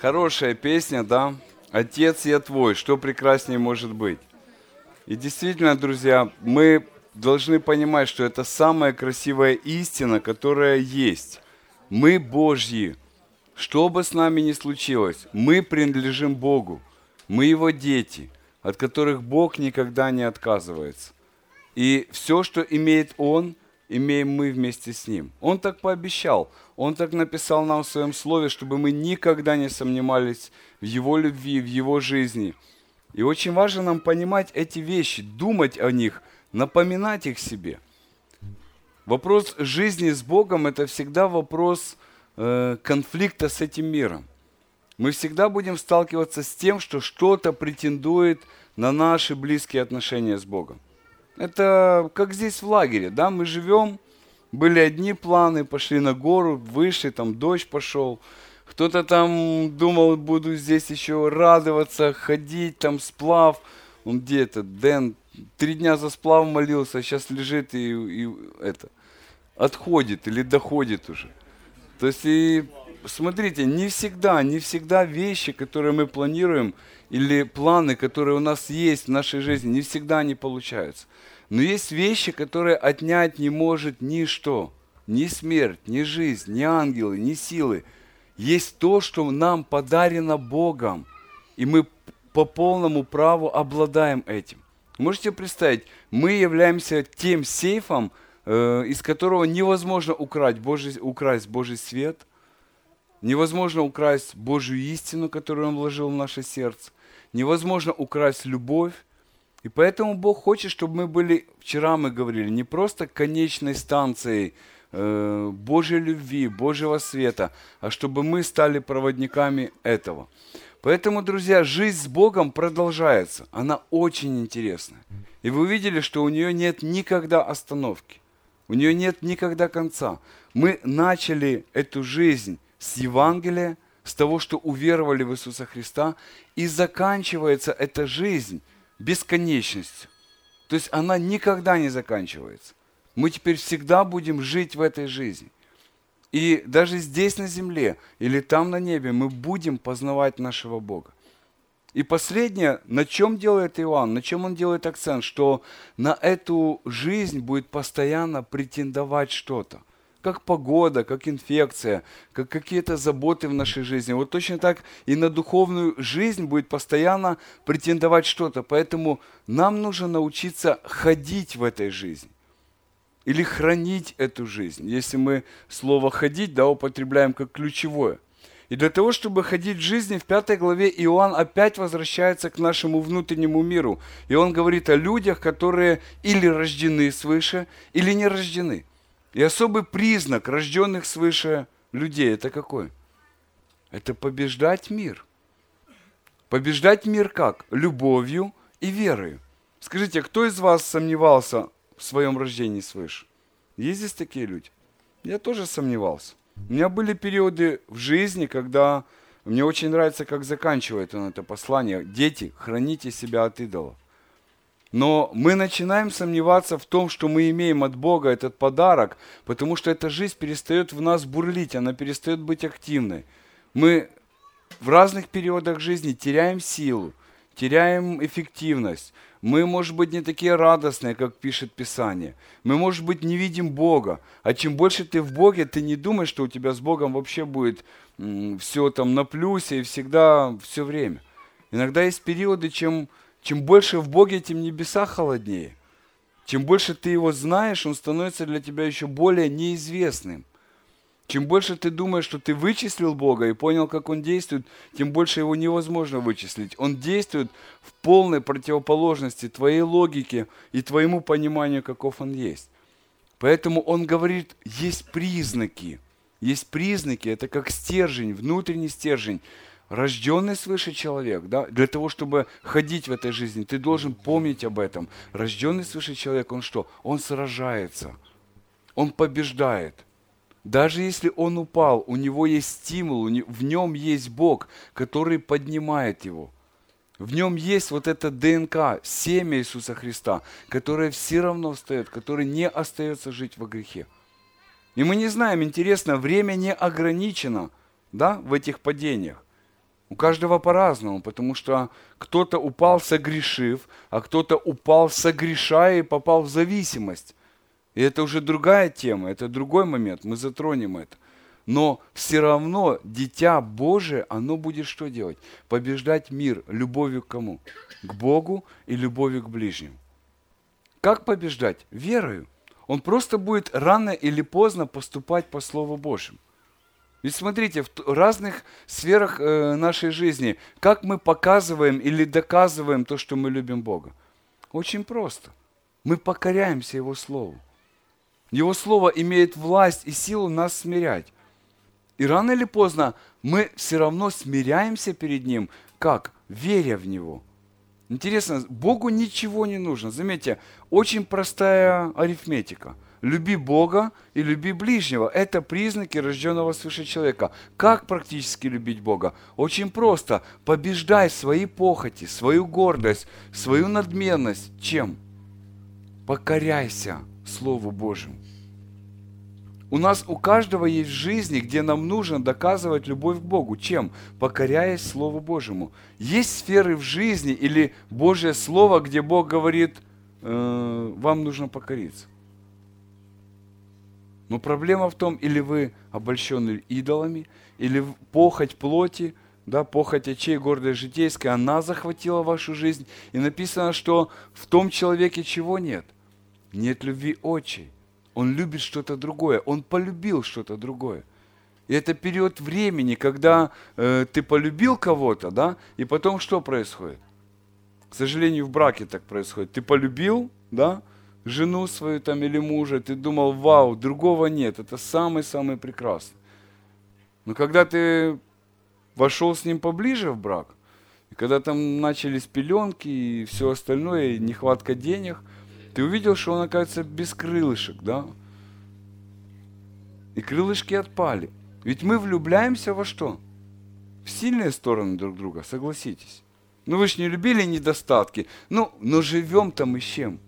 Хорошая песня, да? Отец я твой, что прекраснее может быть. И действительно, друзья, мы должны понимать, что это самая красивая истина, которая есть. Мы Божьи. Что бы с нами ни случилось, мы принадлежим Богу. Мы Его дети, от которых Бог никогда не отказывается. И все, что имеет Он, имеем мы вместе с Ним. Он так пообещал, Он так написал нам в Своем Слове, чтобы мы никогда не сомневались в Его любви, в Его жизни. И очень важно нам понимать эти вещи, думать о них, напоминать их себе. Вопрос жизни с Богом – это всегда вопрос э, конфликта с этим миром. Мы всегда будем сталкиваться с тем, что что-то претендует на наши близкие отношения с Богом. Это как здесь в лагере, да, мы живем, были одни планы, пошли на гору, вышли, там дождь пошел. Кто-то там думал, буду здесь еще радоваться, ходить, там сплав. Он где то Дэн, три дня за сплав молился, а сейчас лежит и, и это, отходит или доходит уже. То есть и смотрите, не всегда, не всегда вещи, которые мы планируем, или планы, которые у нас есть в нашей жизни, не всегда они получаются. Но есть вещи, которые отнять не может ничто. Ни смерть, ни жизнь, ни ангелы, ни силы. Есть то, что нам подарено Богом. И мы по полному праву обладаем этим. Можете представить, мы являемся тем сейфом, э, из которого невозможно украсть Божий, украсть Божий свет, невозможно украсть Божью истину, которую Он вложил в наше сердце, невозможно украсть любовь, и поэтому Бог хочет, чтобы мы были, вчера мы говорили, не просто конечной станцией э, Божьей любви, Божьего света, а чтобы мы стали проводниками этого. Поэтому, друзья, жизнь с Богом продолжается. Она очень интересная. И вы увидели, что у нее нет никогда остановки. У нее нет никогда конца. Мы начали эту жизнь с Евангелия, с того, что уверовали в Иисуса Христа, и заканчивается эта жизнь бесконечностью. То есть она никогда не заканчивается. Мы теперь всегда будем жить в этой жизни. И даже здесь на земле или там на небе мы будем познавать нашего Бога. И последнее, на чем делает Иоанн, на чем он делает акцент, что на эту жизнь будет постоянно претендовать что-то как погода, как инфекция, как какие-то заботы в нашей жизни. Вот точно так и на духовную жизнь будет постоянно претендовать что-то. Поэтому нам нужно научиться ходить в этой жизни или хранить эту жизнь, если мы слово «ходить» да, употребляем как ключевое. И для того, чтобы ходить в жизни, в пятой главе Иоанн опять возвращается к нашему внутреннему миру. И он говорит о людях, которые или рождены свыше, или не рождены. И особый признак рожденных свыше людей – это какой? Это побеждать мир. Побеждать мир как? Любовью и верой. Скажите, кто из вас сомневался в своем рождении свыше? Есть здесь такие люди? Я тоже сомневался. У меня были периоды в жизни, когда мне очень нравится, как заканчивает он это послание. Дети, храните себя от идолов. Но мы начинаем сомневаться в том, что мы имеем от Бога этот подарок, потому что эта жизнь перестает в нас бурлить, она перестает быть активной. Мы в разных периодах жизни теряем силу, теряем эффективность. Мы, может быть, не такие радостные, как пишет Писание. Мы, может быть, не видим Бога. А чем больше ты в Боге, ты не думаешь, что у тебя с Богом вообще будет все там на плюсе и всегда все время. Иногда есть периоды, чем чем больше в Боге, тем небеса холоднее. Чем больше ты его знаешь, он становится для тебя еще более неизвестным. Чем больше ты думаешь, что ты вычислил Бога и понял, как Он действует, тем больше Его невозможно вычислить. Он действует в полной противоположности твоей логике и твоему пониманию, каков Он есть. Поэтому Он говорит, есть признаки. Есть признаки, это как стержень, внутренний стержень рожденный свыше человек, да, для того, чтобы ходить в этой жизни, ты должен помнить об этом. Рожденный свыше человек, он что? Он сражается, он побеждает. Даже если он упал, у него есть стимул, в нем есть Бог, который поднимает его. В нем есть вот эта ДНК, семя Иисуса Христа, которое все равно встает, который не остается жить во грехе. И мы не знаем, интересно, время не ограничено да, в этих падениях. У каждого по-разному, потому что кто-то упал согрешив, а кто-то упал согрешая и попал в зависимость. И это уже другая тема, это другой момент, мы затронем это. Но все равно дитя Божие, оно будет что делать? Побеждать мир любовью к кому? К Богу и любовью к ближним. Как побеждать? Верою. Он просто будет рано или поздно поступать по Слову Божьему. Ведь смотрите, в разных сферах э, нашей жизни, как мы показываем или доказываем то, что мы любим Бога? Очень просто. Мы покоряемся Его Слову. Его Слово имеет власть и силу нас смирять. И рано или поздно мы все равно смиряемся перед Ним, как? Веря в Него. Интересно, Богу ничего не нужно. Заметьте, очень простая арифметика – люби Бога и люби ближнего. Это признаки рожденного свыше человека. Как практически любить Бога? Очень просто. Побеждай свои похоти, свою гордость, свою надменность. Чем? Покоряйся Слову Божьему. У нас у каждого есть жизни, где нам нужно доказывать любовь к Богу. Чем? Покоряясь Слову Божьему. Есть сферы в жизни или Божье Слово, где Бог говорит, э, вам нужно покориться. Но проблема в том, или вы обольщены идолами, или похоть плоти, да, похоть очей, гордость житейская, она захватила вашу жизнь. И написано, что в том человеке чего нет? Нет любви очей. Он любит что-то другое. Он полюбил что-то другое. И это период времени, когда э, ты полюбил кого-то, да, и потом что происходит? К сожалению, в браке так происходит. Ты полюбил, да, жену свою там или мужа, ты думал, вау, другого нет, это самый-самый прекрасный. Но когда ты вошел с ним поближе в брак, и когда там начались пеленки и все остальное, и нехватка денег, ты увидел, что он, оказывается, без крылышек, да? И крылышки отпали. Ведь мы влюбляемся во что? В сильные стороны друг друга, согласитесь. Ну вы же не любили недостатки. Ну, но живем там и с чем?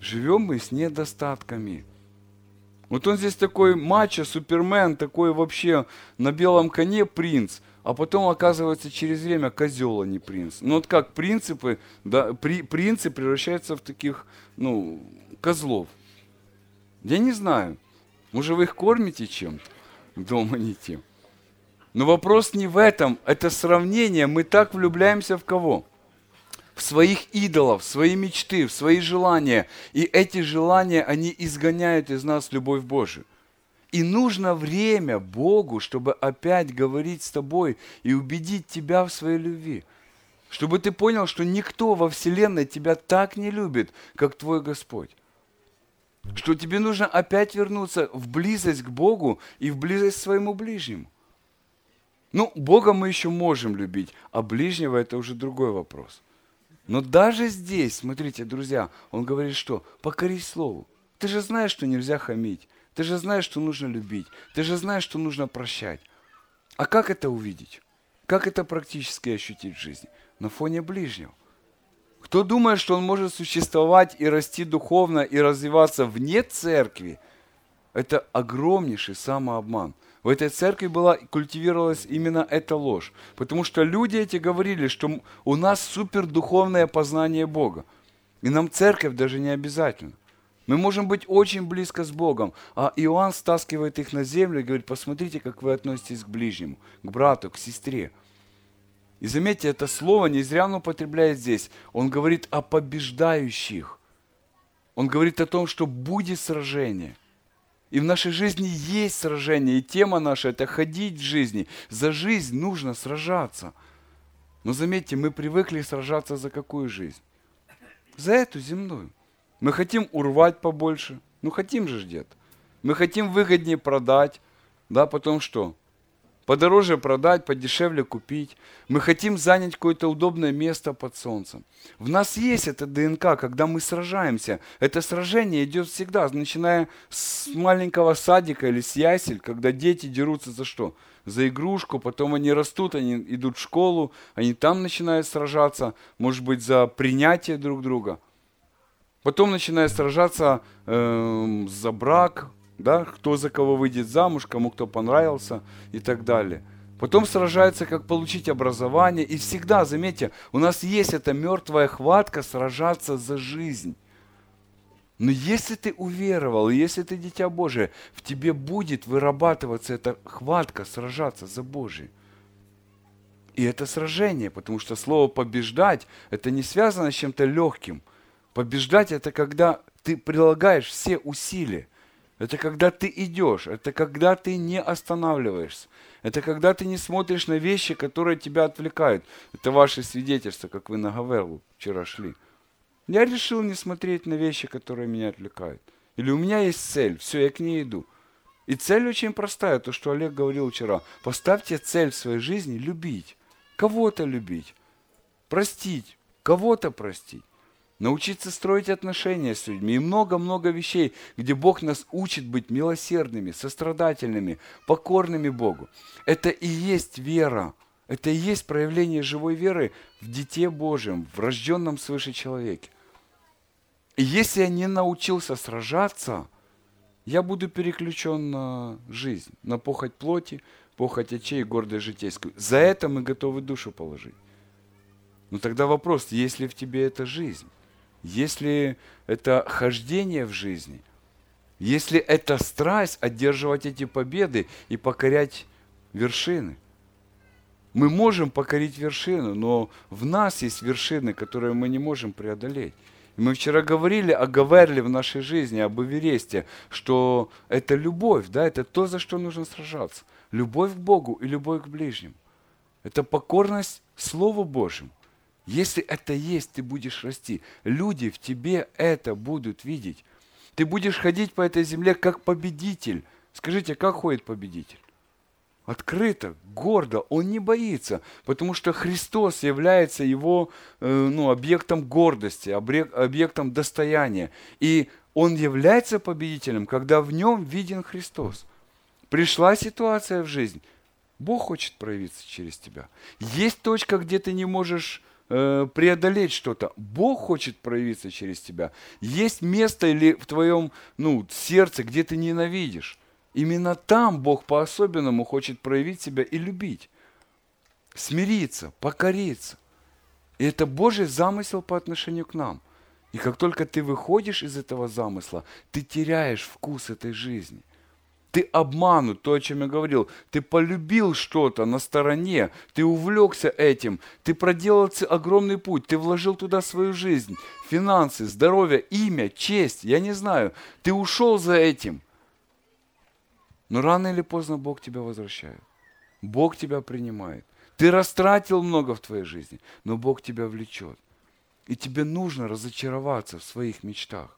Живем мы с недостатками. Вот он здесь такой мачо, супермен, такой вообще на белом коне принц, а потом оказывается через время козел, а не принц. Ну вот как принципы, да, при, принцы превращаются в таких, ну, козлов. Я не знаю. Может, вы их кормите чем-то? Дома не тем. Но вопрос не в этом. Это сравнение. Мы так влюбляемся в кого? В своих идолов, в свои мечты, в свои желания. И эти желания, они изгоняют из нас любовь Божию. И нужно время Богу, чтобы опять говорить с тобой и убедить тебя в своей любви. Чтобы ты понял, что никто во Вселенной тебя так не любит, как твой Господь. Что тебе нужно опять вернуться в близость к Богу и в близость к своему ближнему. Ну, Бога мы еще можем любить, а ближнего это уже другой вопрос. Но даже здесь, смотрите, друзья, он говорит, что покорись слову. Ты же знаешь, что нельзя хамить. Ты же знаешь, что нужно любить. Ты же знаешь, что нужно прощать. А как это увидеть? Как это практически ощутить в жизни? На фоне ближнего. Кто думает, что он может существовать и расти духовно и развиваться вне церкви, это огромнейший самообман. В этой церкви была, культивировалась именно эта ложь. Потому что люди эти говорили, что у нас супердуховное познание Бога. И нам церковь даже не обязательно. Мы можем быть очень близко с Богом. А Иоанн стаскивает их на землю и говорит, посмотрите, как вы относитесь к ближнему, к брату, к сестре. И заметьте, это слово не зря он употребляет здесь. Он говорит о побеждающих. Он говорит о том, что будет сражение. И в нашей жизни есть сражение, и тема наша – это ходить в жизни. За жизнь нужно сражаться. Но заметьте, мы привыкли сражаться за какую жизнь? За эту земную. Мы хотим урвать побольше. Ну, хотим же где-то. Мы хотим выгоднее продать. Да, потом что? Подороже продать, подешевле купить. Мы хотим занять какое-то удобное место под солнцем. В нас есть эта ДНК, когда мы сражаемся. Это сражение идет всегда, начиная с маленького садика или с ясель, когда дети дерутся за что? За игрушку, потом они растут, они идут в школу, они там начинают сражаться, может быть, за принятие друг друга. Потом начинают сражаться э, за брак, да, кто за кого выйдет замуж, кому кто понравился и так далее. Потом сражается, как получить образование. И всегда, заметьте, у нас есть эта мертвая хватка сражаться за жизнь. Но если ты уверовал, если ты дитя Божие, в тебе будет вырабатываться эта хватка сражаться за Божие. И это сражение, потому что слово побеждать, это не связано с чем-то легким. Побеждать это когда ты прилагаешь все усилия. Это когда ты идешь, это когда ты не останавливаешься. Это когда ты не смотришь на вещи, которые тебя отвлекают. Это ваши свидетельства, как вы на Гавелу вчера шли. Я решил не смотреть на вещи, которые меня отвлекают. Или у меня есть цель, все, я к ней иду. И цель очень простая, то, что Олег говорил вчера. Поставьте цель в своей жизни – любить. Кого-то любить, простить, кого-то простить научиться строить отношения с людьми и много-много вещей, где Бог нас учит быть милосердными, сострадательными, покорными Богу. Это и есть вера. Это и есть проявление живой веры в Дите Божьем, в рожденном свыше человеке. И если я не научился сражаться, я буду переключен на жизнь, на похоть плоти, похоть очей и гордость житейскую. За это мы готовы душу положить. Но тогда вопрос, есть ли в тебе эта жизнь? Если это хождение в жизни, если это страсть одерживать эти победы и покорять вершины. Мы можем покорить вершину, но в нас есть вершины, которые мы не можем преодолеть. Мы вчера говорили о Гаверле в нашей жизни, об Эвересте, что это любовь, да, это то, за что нужно сражаться. Любовь к Богу и любовь к ближним. Это покорность Слову Божьему. Если это есть, ты будешь расти. Люди в тебе это будут видеть. Ты будешь ходить по этой земле как победитель. Скажите, как ходит победитель? Открыто, гордо, он не боится, потому что Христос является его э, ну, объектом гордости, объектом достояния. И он является победителем, когда в нем виден Христос. Пришла ситуация в жизнь, Бог хочет проявиться через тебя. Есть точка, где ты не можешь Э, преодолеть что-то. Бог хочет проявиться через тебя. Есть место или в твоем ну, сердце, где ты ненавидишь. Именно там Бог по-особенному хочет проявить себя и любить. Смириться, покориться. И это Божий замысел по отношению к нам. И как только ты выходишь из этого замысла, ты теряешь вкус этой жизни. Ты обманут, то, о чем я говорил. Ты полюбил что-то на стороне, ты увлекся этим, ты проделал огромный путь, ты вложил туда свою жизнь, финансы, здоровье, имя, честь, я не знаю. Ты ушел за этим. Но рано или поздно Бог тебя возвращает. Бог тебя принимает. Ты растратил много в твоей жизни, но Бог тебя влечет. И тебе нужно разочароваться в своих мечтах.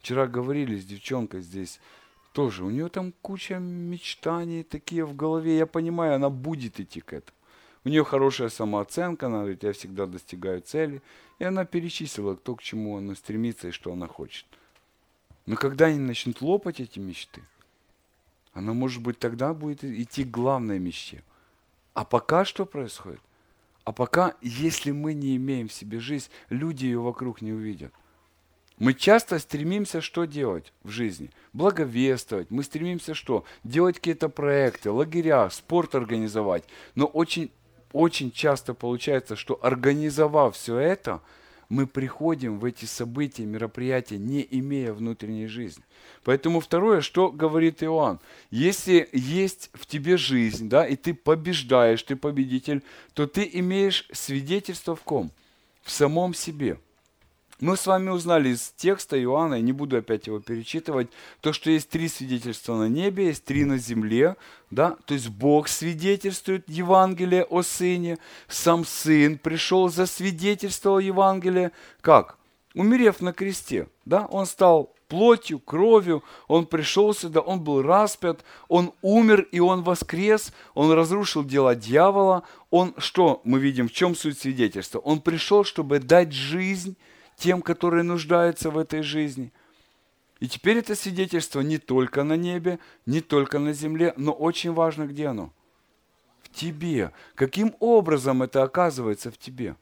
Вчера говорили с девчонкой здесь, тоже. У нее там куча мечтаний такие в голове. Я понимаю, она будет идти к этому. У нее хорошая самооценка, она говорит, я всегда достигаю цели. И она перечислила то, к чему она стремится и что она хочет. Но когда они начнут лопать эти мечты, она, может быть, тогда будет идти к главной мечте. А пока что происходит? А пока, если мы не имеем в себе жизнь, люди ее вокруг не увидят. Мы часто стремимся что делать в жизни? Благовествовать. Мы стремимся что? Делать какие-то проекты, лагеря, спорт организовать. Но очень, очень часто получается, что организовав все это, мы приходим в эти события, мероприятия, не имея внутренней жизни. Поэтому второе, что говорит Иоанн, если есть в тебе жизнь, да, и ты побеждаешь, ты победитель, то ты имеешь свидетельство в ком? В самом себе. Мы с вами узнали из текста Иоанна, я не буду опять его перечитывать, то, что есть три свидетельства на небе, есть три на земле, да, то есть Бог свидетельствует Евангелие о Сыне, сам Сын пришел, засвидетельствовал Евангелие, как? Умерев на кресте, да, он стал плотью, кровью, он пришел сюда, он был распят, он умер и он воскрес, он разрушил дела дьявола, он, что мы видим, в чем суть свидетельства? Он пришел, чтобы дать жизнь тем, которые нуждаются в этой жизни. И теперь это свидетельство не только на небе, не только на земле, но очень важно, где оно? В тебе. Каким образом это оказывается в тебе?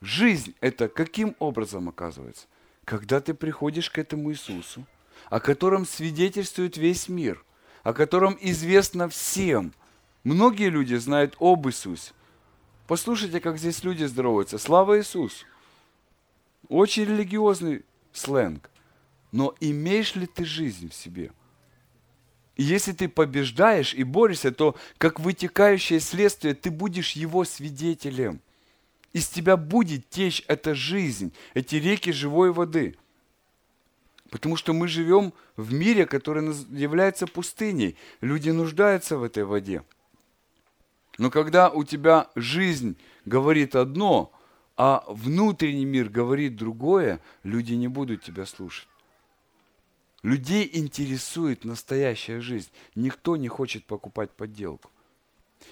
Жизнь это каким образом оказывается? Когда ты приходишь к этому Иисусу, о котором свидетельствует весь мир, о котором известно всем, Многие люди знают об Иисусе. Послушайте, как здесь люди здороваются. Слава Иисусу! Очень религиозный сленг. Но имеешь ли ты жизнь в себе? И если ты побеждаешь и борешься, то как вытекающее следствие ты будешь его свидетелем. Из тебя будет течь эта жизнь, эти реки живой воды. Потому что мы живем в мире, который является пустыней. Люди нуждаются в этой воде. Но когда у тебя жизнь говорит одно, а внутренний мир говорит другое, люди не будут тебя слушать. Людей интересует настоящая жизнь. Никто не хочет покупать подделку.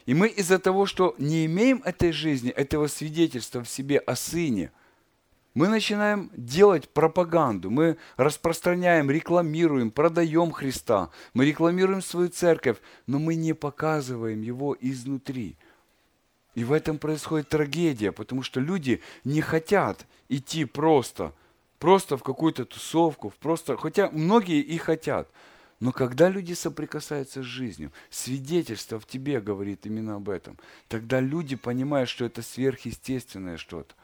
И мы из-за того, что не имеем этой жизни, этого свидетельства в себе о Сыне, мы начинаем делать пропаганду, мы распространяем, рекламируем, продаем Христа, мы рекламируем свою церковь, но мы не показываем его изнутри. И в этом происходит трагедия, потому что люди не хотят идти просто, просто в какую-то тусовку, просто, хотя многие и хотят. Но когда люди соприкасаются с жизнью, свидетельство в тебе говорит именно об этом, тогда люди понимают, что это сверхъестественное что-то.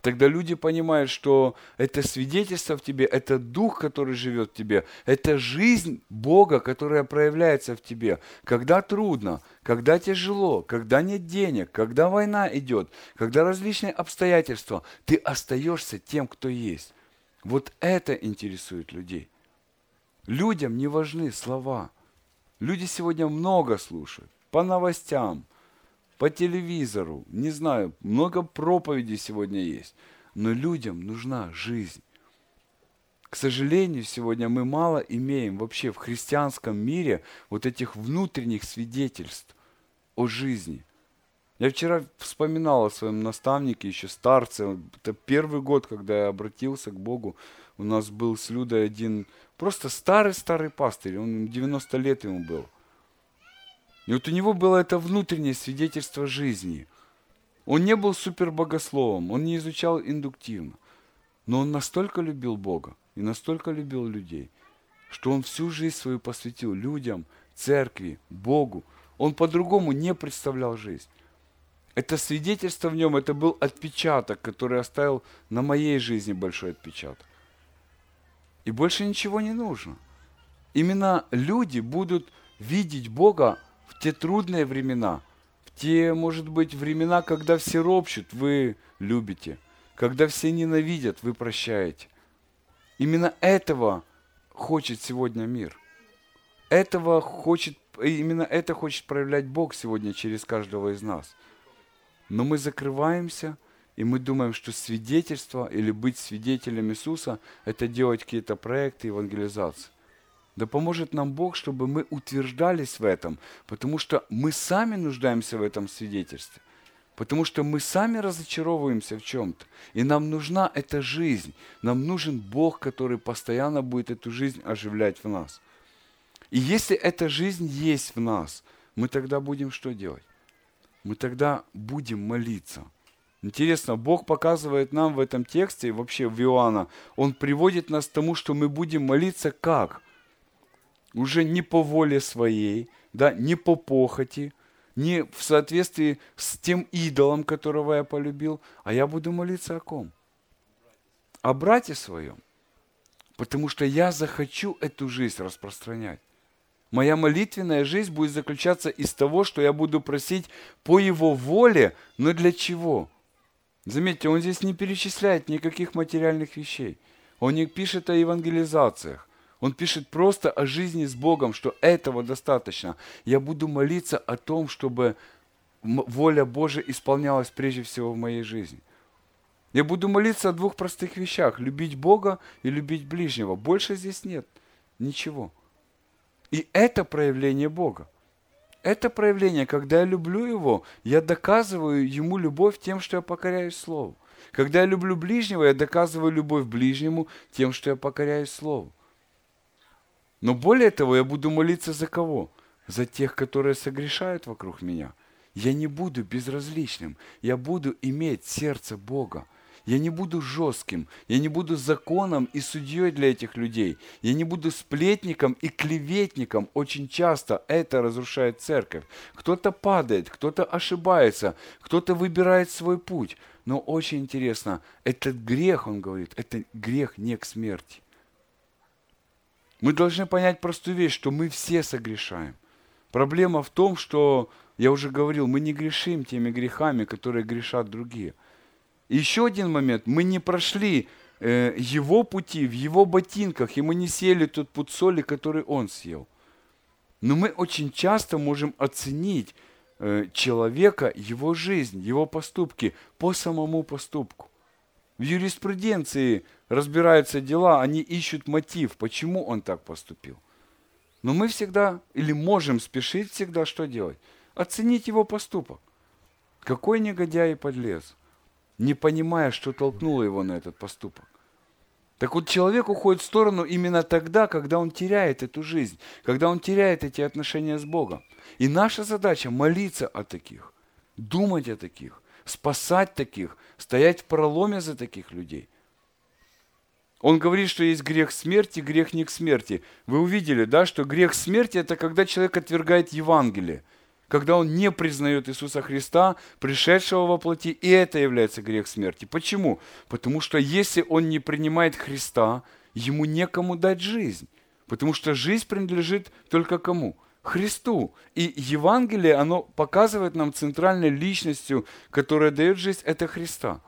Тогда люди понимают, что это свидетельство в тебе, это дух, который живет в тебе, это жизнь Бога, которая проявляется в тебе. Когда трудно, когда тяжело, когда нет денег, когда война идет, когда различные обстоятельства, ты остаешься тем, кто есть. Вот это интересует людей. Людям не важны слова. Люди сегодня много слушают по новостям – по телевизору, не знаю, много проповедей сегодня есть, но людям нужна жизнь. К сожалению, сегодня мы мало имеем вообще в христианском мире вот этих внутренних свидетельств о жизни. Я вчера вспоминал о своем наставнике, еще старце. Это первый год, когда я обратился к Богу. У нас был с Людой один просто старый-старый пастырь. Он 90 лет ему был. И вот у него было это внутреннее свидетельство жизни. Он не был супербогословом, он не изучал индуктивно. Но он настолько любил Бога и настолько любил людей, что он всю жизнь свою посвятил людям, церкви, Богу. Он по-другому не представлял жизнь. Это свидетельство в нем, это был отпечаток, который оставил на моей жизни большой отпечаток. И больше ничего не нужно. Именно люди будут видеть Бога в те трудные времена, в те, может быть, времена, когда все ропщут, вы любите, когда все ненавидят, вы прощаете. Именно этого хочет сегодня мир. Этого хочет, именно это хочет проявлять Бог сегодня через каждого из нас. Но мы закрываемся, и мы думаем, что свидетельство или быть свидетелем Иисуса – это делать какие-то проекты евангелизации. Да поможет нам Бог, чтобы мы утверждались в этом, потому что мы сами нуждаемся в этом свидетельстве. Потому что мы сами разочаровываемся в чем-то. И нам нужна эта жизнь. Нам нужен Бог, который постоянно будет эту жизнь оживлять в нас. И если эта жизнь есть в нас, мы тогда будем что делать? Мы тогда будем молиться. Интересно, Бог показывает нам в этом тексте, вообще в Иоанна, Он приводит нас к тому, что мы будем молиться как? Уже не по воле своей, да, не по похоти, не в соответствии с тем идолом, которого я полюбил, а я буду молиться о ком? О брате своем. Потому что я захочу эту жизнь распространять. Моя молитвенная жизнь будет заключаться из того, что я буду просить по Его воле, но для чего? Заметьте, он здесь не перечисляет никаких материальных вещей. Он не пишет о евангелизациях. Он пишет просто о жизни с Богом, что этого достаточно. Я буду молиться о том, чтобы воля Божия исполнялась прежде всего в моей жизни. Я буду молиться о двух простых вещах. Любить Бога и любить ближнего. Больше здесь нет ничего. И это проявление Бога. Это проявление, когда я люблю Его, я доказываю Ему любовь тем, что я покоряюсь Слову. Когда я люблю ближнего, я доказываю любовь ближнему тем, что я покоряюсь Слову. Но более того, я буду молиться за кого? За тех, которые согрешают вокруг меня. Я не буду безразличным. Я буду иметь сердце Бога. Я не буду жестким, я не буду законом и судьей для этих людей. Я не буду сплетником и клеветником. Очень часто это разрушает церковь. Кто-то падает, кто-то ошибается, кто-то выбирает свой путь. Но очень интересно, этот грех, он говорит, это грех не к смерти. Мы должны понять простую вещь, что мы все согрешаем. Проблема в том, что, я уже говорил, мы не грешим теми грехами, которые грешат другие. И еще один момент. Мы не прошли э, его пути в его ботинках, и мы не съели тот путь соли, который он съел. Но мы очень часто можем оценить э, человека, его жизнь, его поступки по самому поступку. В юриспруденции разбираются дела, они ищут мотив, почему он так поступил. Но мы всегда, или можем спешить всегда, что делать? Оценить его поступок. Какой негодяй и подлец, не понимая, что толкнуло его на этот поступок. Так вот, человек уходит в сторону именно тогда, когда он теряет эту жизнь, когда он теряет эти отношения с Богом. И наша задача молиться о таких, думать о таких, спасать таких, стоять в проломе за таких людей – он говорит, что есть грех смерти, грех не к смерти. Вы увидели, да, что грех смерти – это когда человек отвергает Евангелие, когда он не признает Иисуса Христа, пришедшего во плоти, и это является грех смерти. Почему? Потому что если он не принимает Христа, ему некому дать жизнь. Потому что жизнь принадлежит только кому? Христу. И Евангелие, оно показывает нам центральной личностью, которая дает жизнь, это Христа.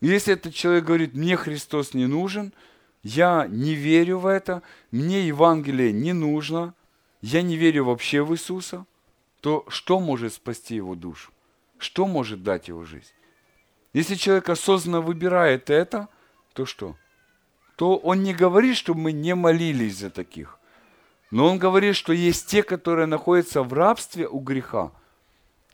Если этот человек говорит, мне Христос не нужен – я не верю в это, мне Евангелие не нужно, я не верю вообще в Иисуса, то что может спасти его душу? Что может дать его жизнь? Если человек осознанно выбирает это, то что? То он не говорит, чтобы мы не молились за таких. Но он говорит, что есть те, которые находятся в рабстве у греха –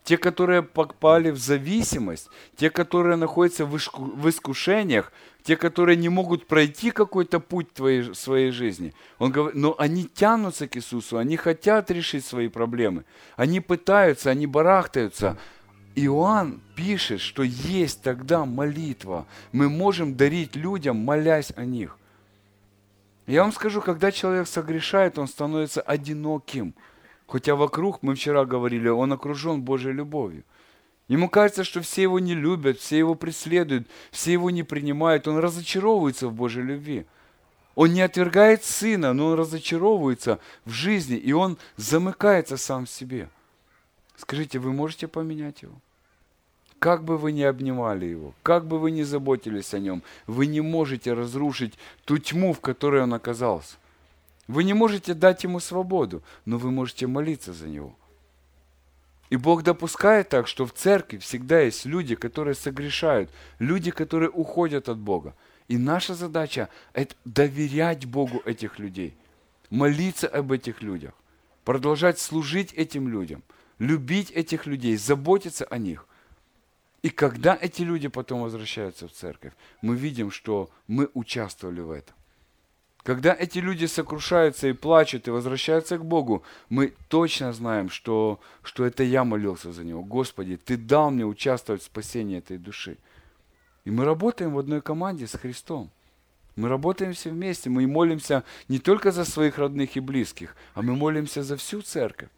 те, которые попали в зависимость, те, которые находятся в искушениях, те, которые не могут пройти какой-то путь твоей, своей жизни. Он говорит, но они тянутся к Иисусу, они хотят решить свои проблемы, они пытаются, они барахтаются. Иоанн пишет, что есть тогда молитва. Мы можем дарить людям, молясь о них. Я вам скажу, когда человек согрешает, он становится одиноким – Хотя вокруг, мы вчера говорили, он окружен Божьей любовью. Ему кажется, что все его не любят, все его преследуют, все его не принимают. Он разочаровывается в Божьей любви. Он не отвергает сына, но он разочаровывается в жизни, и он замыкается сам в себе. Скажите, вы можете поменять его? Как бы вы ни обнимали его, как бы вы ни заботились о нем, вы не можете разрушить ту тьму, в которой он оказался. Вы не можете дать ему свободу, но вы можете молиться за него. И Бог допускает так, что в церкви всегда есть люди, которые согрешают, люди, которые уходят от Бога. И наша задача – это доверять Богу этих людей, молиться об этих людях, продолжать служить этим людям, любить этих людей, заботиться о них. И когда эти люди потом возвращаются в церковь, мы видим, что мы участвовали в этом. Когда эти люди сокрушаются и плачут и возвращаются к Богу, мы точно знаем, что, что это я молился за него. Господи, Ты дал мне участвовать в спасении этой души. И мы работаем в одной команде с Христом. Мы работаем все вместе. Мы молимся не только за своих родных и близких, а мы молимся за всю церковь.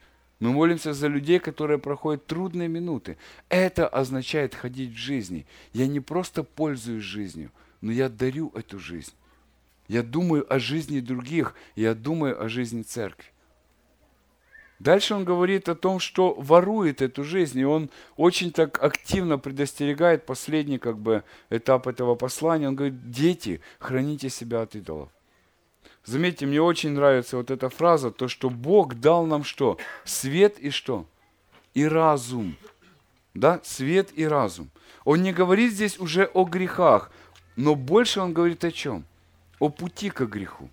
Мы молимся за людей, которые проходят трудные минуты. Это означает ходить в жизни. Я не просто пользуюсь жизнью, но я дарю эту жизнь. Я думаю о жизни других, я думаю о жизни церкви. Дальше он говорит о том, что ворует эту жизнь, и он очень так активно предостерегает последний как бы, этап этого послания. Он говорит, дети, храните себя от идолов. Заметьте, мне очень нравится вот эта фраза, то, что Бог дал нам что? Свет и что? И разум. Да, свет и разум. Он не говорит здесь уже о грехах, но больше он говорит о чем? о пути к греху.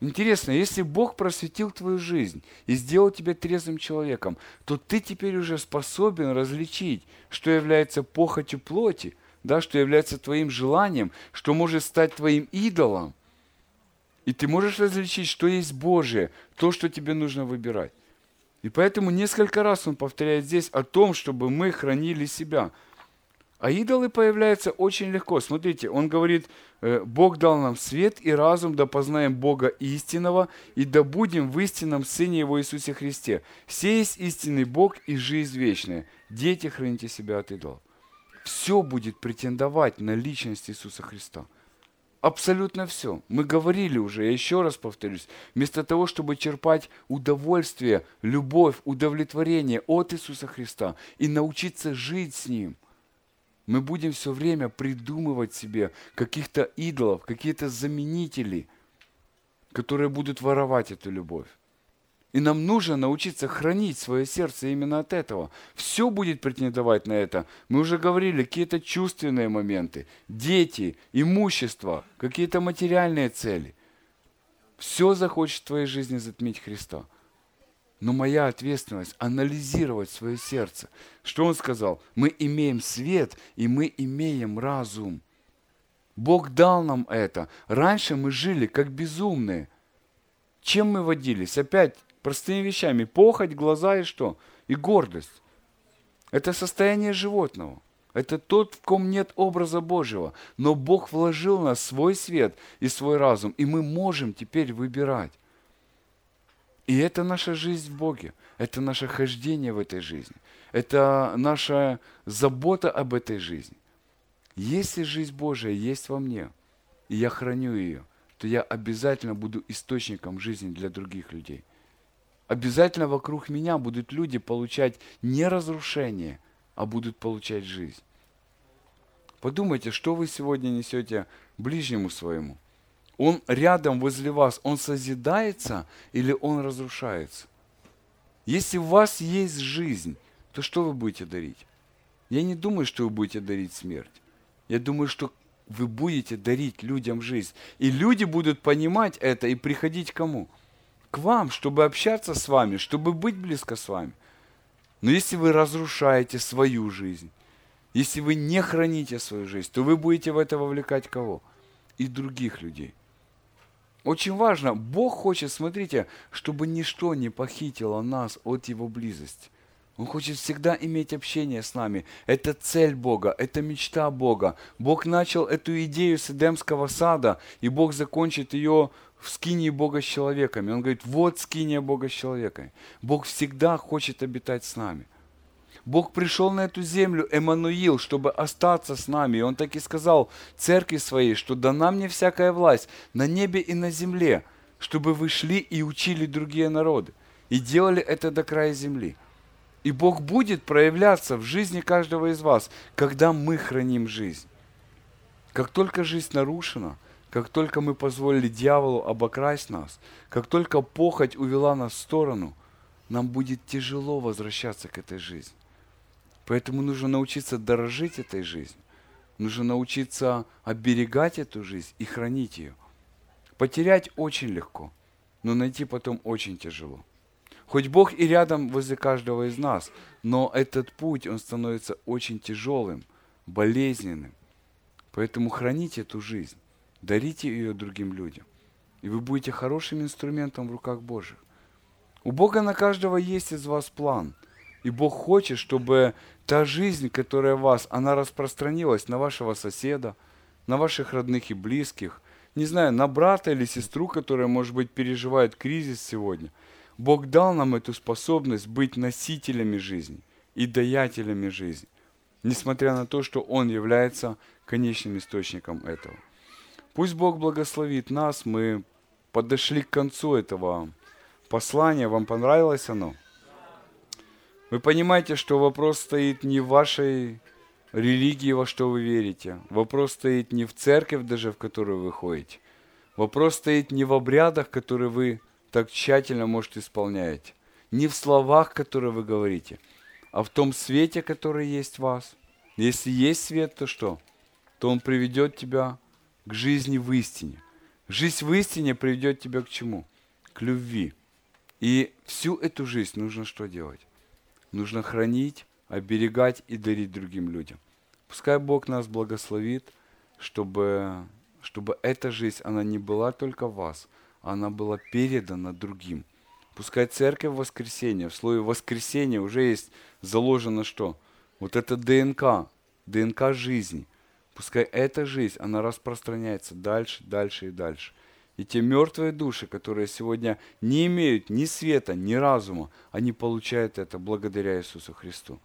Интересно, если Бог просветил твою жизнь и сделал тебя трезвым человеком, то ты теперь уже способен различить, что является похотью плоти, да, что является твоим желанием, что может стать твоим идолом. И ты можешь различить, что есть Божие, то, что тебе нужно выбирать. И поэтому несколько раз он повторяет здесь о том, чтобы мы хранили себя – А идолы появляются очень легко. Смотрите, он говорит, э, Бог дал нам свет и разум, да познаем Бога истинного, и да будем в истинном Сыне Его Иисусе Христе. Все есть истинный Бог и жизнь вечная. Дети, храните себя от идолов. Все будет претендовать на личность Иисуса Христа. Абсолютно все. Мы говорили уже, я еще раз повторюсь, вместо того, чтобы черпать удовольствие, любовь, удовлетворение от Иисуса Христа и научиться жить с Ним – мы будем все время придумывать себе каких-то идолов, какие-то заменители, которые будут воровать эту любовь. И нам нужно научиться хранить свое сердце именно от этого. Все будет претендовать на это. Мы уже говорили, какие-то чувственные моменты, дети, имущество, какие-то материальные цели. Все захочет в твоей жизни затмить Христа. Но моя ответственность анализировать свое сердце. Что он сказал? Мы имеем свет, и мы имеем разум. Бог дал нам это. Раньше мы жили как безумные. Чем мы водились? Опять простыми вещами. Похоть, глаза и что? И гордость. Это состояние животного. Это тот, в ком нет образа Божьего. Но Бог вложил в нас свой свет и свой разум, и мы можем теперь выбирать. И это наша жизнь в Боге, это наше хождение в этой жизни, это наша забота об этой жизни. Если жизнь Божия есть во мне, и я храню ее, то я обязательно буду источником жизни для других людей. Обязательно вокруг меня будут люди получать не разрушение, а будут получать жизнь. Подумайте, что вы сегодня несете ближнему своему. Он рядом возле вас, он созидается или он разрушается? Если у вас есть жизнь, то что вы будете дарить? Я не думаю, что вы будете дарить смерть. Я думаю, что вы будете дарить людям жизнь. И люди будут понимать это и приходить к кому? К вам, чтобы общаться с вами, чтобы быть близко с вами. Но если вы разрушаете свою жизнь, если вы не храните свою жизнь, то вы будете в это вовлекать кого? И других людей. Очень важно, Бог хочет, смотрите, чтобы ничто не похитило нас от Его близости. Он хочет всегда иметь общение с нами. Это цель Бога, это мечта Бога. Бог начал эту идею с Эдемского сада, и Бог закончит ее в скинии Бога с человеками. Он говорит, вот скиния Бога с человеками. Бог всегда хочет обитать с нами. Бог пришел на эту землю, Эммануил, чтобы остаться с нами. И Он так и сказал церкви своей, что дана мне всякая власть на небе и на земле, чтобы вы шли и учили другие народы. И делали это до края земли. И Бог будет проявляться в жизни каждого из вас, когда мы храним жизнь. Как только жизнь нарушена, как только мы позволили дьяволу обокрасть нас, как только похоть увела нас в сторону, нам будет тяжело возвращаться к этой жизни. Поэтому нужно научиться дорожить этой жизнью. Нужно научиться оберегать эту жизнь и хранить ее. Потерять очень легко, но найти потом очень тяжело. Хоть Бог и рядом возле каждого из нас, но этот путь, он становится очень тяжелым, болезненным. Поэтому храните эту жизнь, дарите ее другим людям. И вы будете хорошим инструментом в руках Божьих. У Бога на каждого есть из вас план. И Бог хочет, чтобы та жизнь, которая в вас, она распространилась на вашего соседа, на ваших родных и близких, не знаю, на брата или сестру, которая, может быть, переживает кризис сегодня. Бог дал нам эту способность быть носителями жизни и даятелями жизни, несмотря на то, что Он является конечным источником этого. Пусть Бог благословит нас, мы подошли к концу этого послания. Вам понравилось оно? Вы понимаете, что вопрос стоит не в вашей религии, во что вы верите. Вопрос стоит не в церковь даже, в которую вы ходите. Вопрос стоит не в обрядах, которые вы так тщательно, может, исполняете. Не в словах, которые вы говорите, а в том свете, который есть в вас. Если есть свет, то что? То он приведет тебя к жизни в истине. Жизнь в истине приведет тебя к чему? К любви. И всю эту жизнь нужно что делать? нужно хранить, оберегать и дарить другим людям. Пускай Бог нас благословит, чтобы, чтобы эта жизнь, она не была только в вас, она была передана другим. Пускай церковь воскресения, в слове воскресения уже есть заложено что? Вот это ДНК ДНК жизни. Пускай эта жизнь, она распространяется дальше, дальше и дальше. И те мертвые души, которые сегодня не имеют ни света, ни разума, они получают это благодаря Иисусу Христу.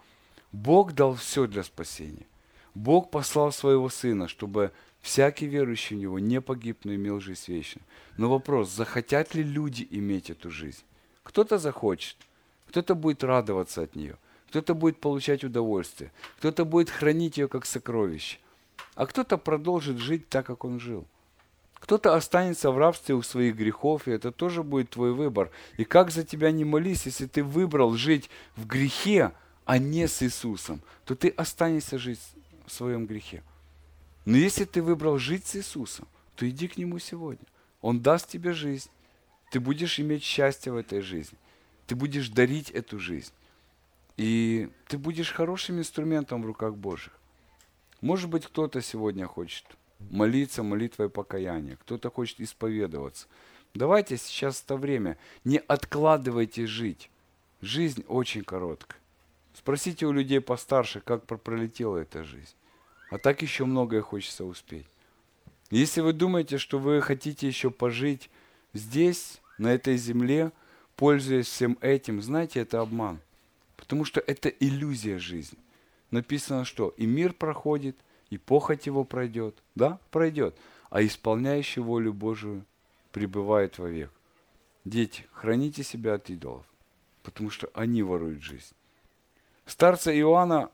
Бог дал все для спасения. Бог послал своего Сына, чтобы всякий верующий в Него не погиб, но имел жизнь вечную. Но вопрос, захотят ли люди иметь эту жизнь? Кто-то захочет, кто-то будет радоваться от нее, кто-то будет получать удовольствие, кто-то будет хранить ее как сокровище, а кто-то продолжит жить так, как он жил – кто-то останется в рабстве у своих грехов, и это тоже будет твой выбор. И как за тебя не молись, если ты выбрал жить в грехе, а не с Иисусом, то ты останешься жить в своем грехе. Но если ты выбрал жить с Иисусом, то иди к Нему сегодня. Он даст тебе жизнь. Ты будешь иметь счастье в этой жизни. Ты будешь дарить эту жизнь. И ты будешь хорошим инструментом в руках Божьих. Может быть, кто-то сегодня хочет молиться молитвой покаяния, кто-то хочет исповедоваться. Давайте сейчас это время, не откладывайте жить. Жизнь очень короткая. Спросите у людей постарше, как пролетела эта жизнь. А так еще многое хочется успеть. Если вы думаете, что вы хотите еще пожить здесь, на этой земле, пользуясь всем этим, знаете, это обман. Потому что это иллюзия жизни. Написано, что и мир проходит – и похоть его пройдет. Да, пройдет. А исполняющий волю Божию пребывает вовек. Дети, храните себя от идолов, потому что они воруют жизнь. Старца Иоанна,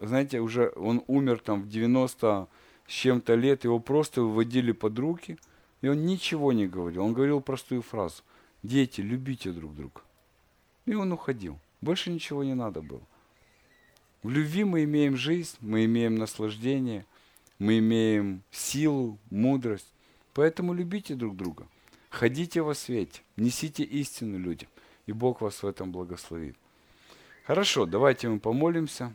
знаете, уже он умер там в 90 с чем-то лет, его просто выводили под руки, и он ничего не говорил. Он говорил простую фразу. Дети, любите друг друга. И он уходил. Больше ничего не надо было. В любви мы имеем жизнь, мы имеем наслаждение, мы имеем силу, мудрость. Поэтому любите друг друга. Ходите во свете, несите истину людям, и Бог вас в этом благословит. Хорошо, давайте мы помолимся.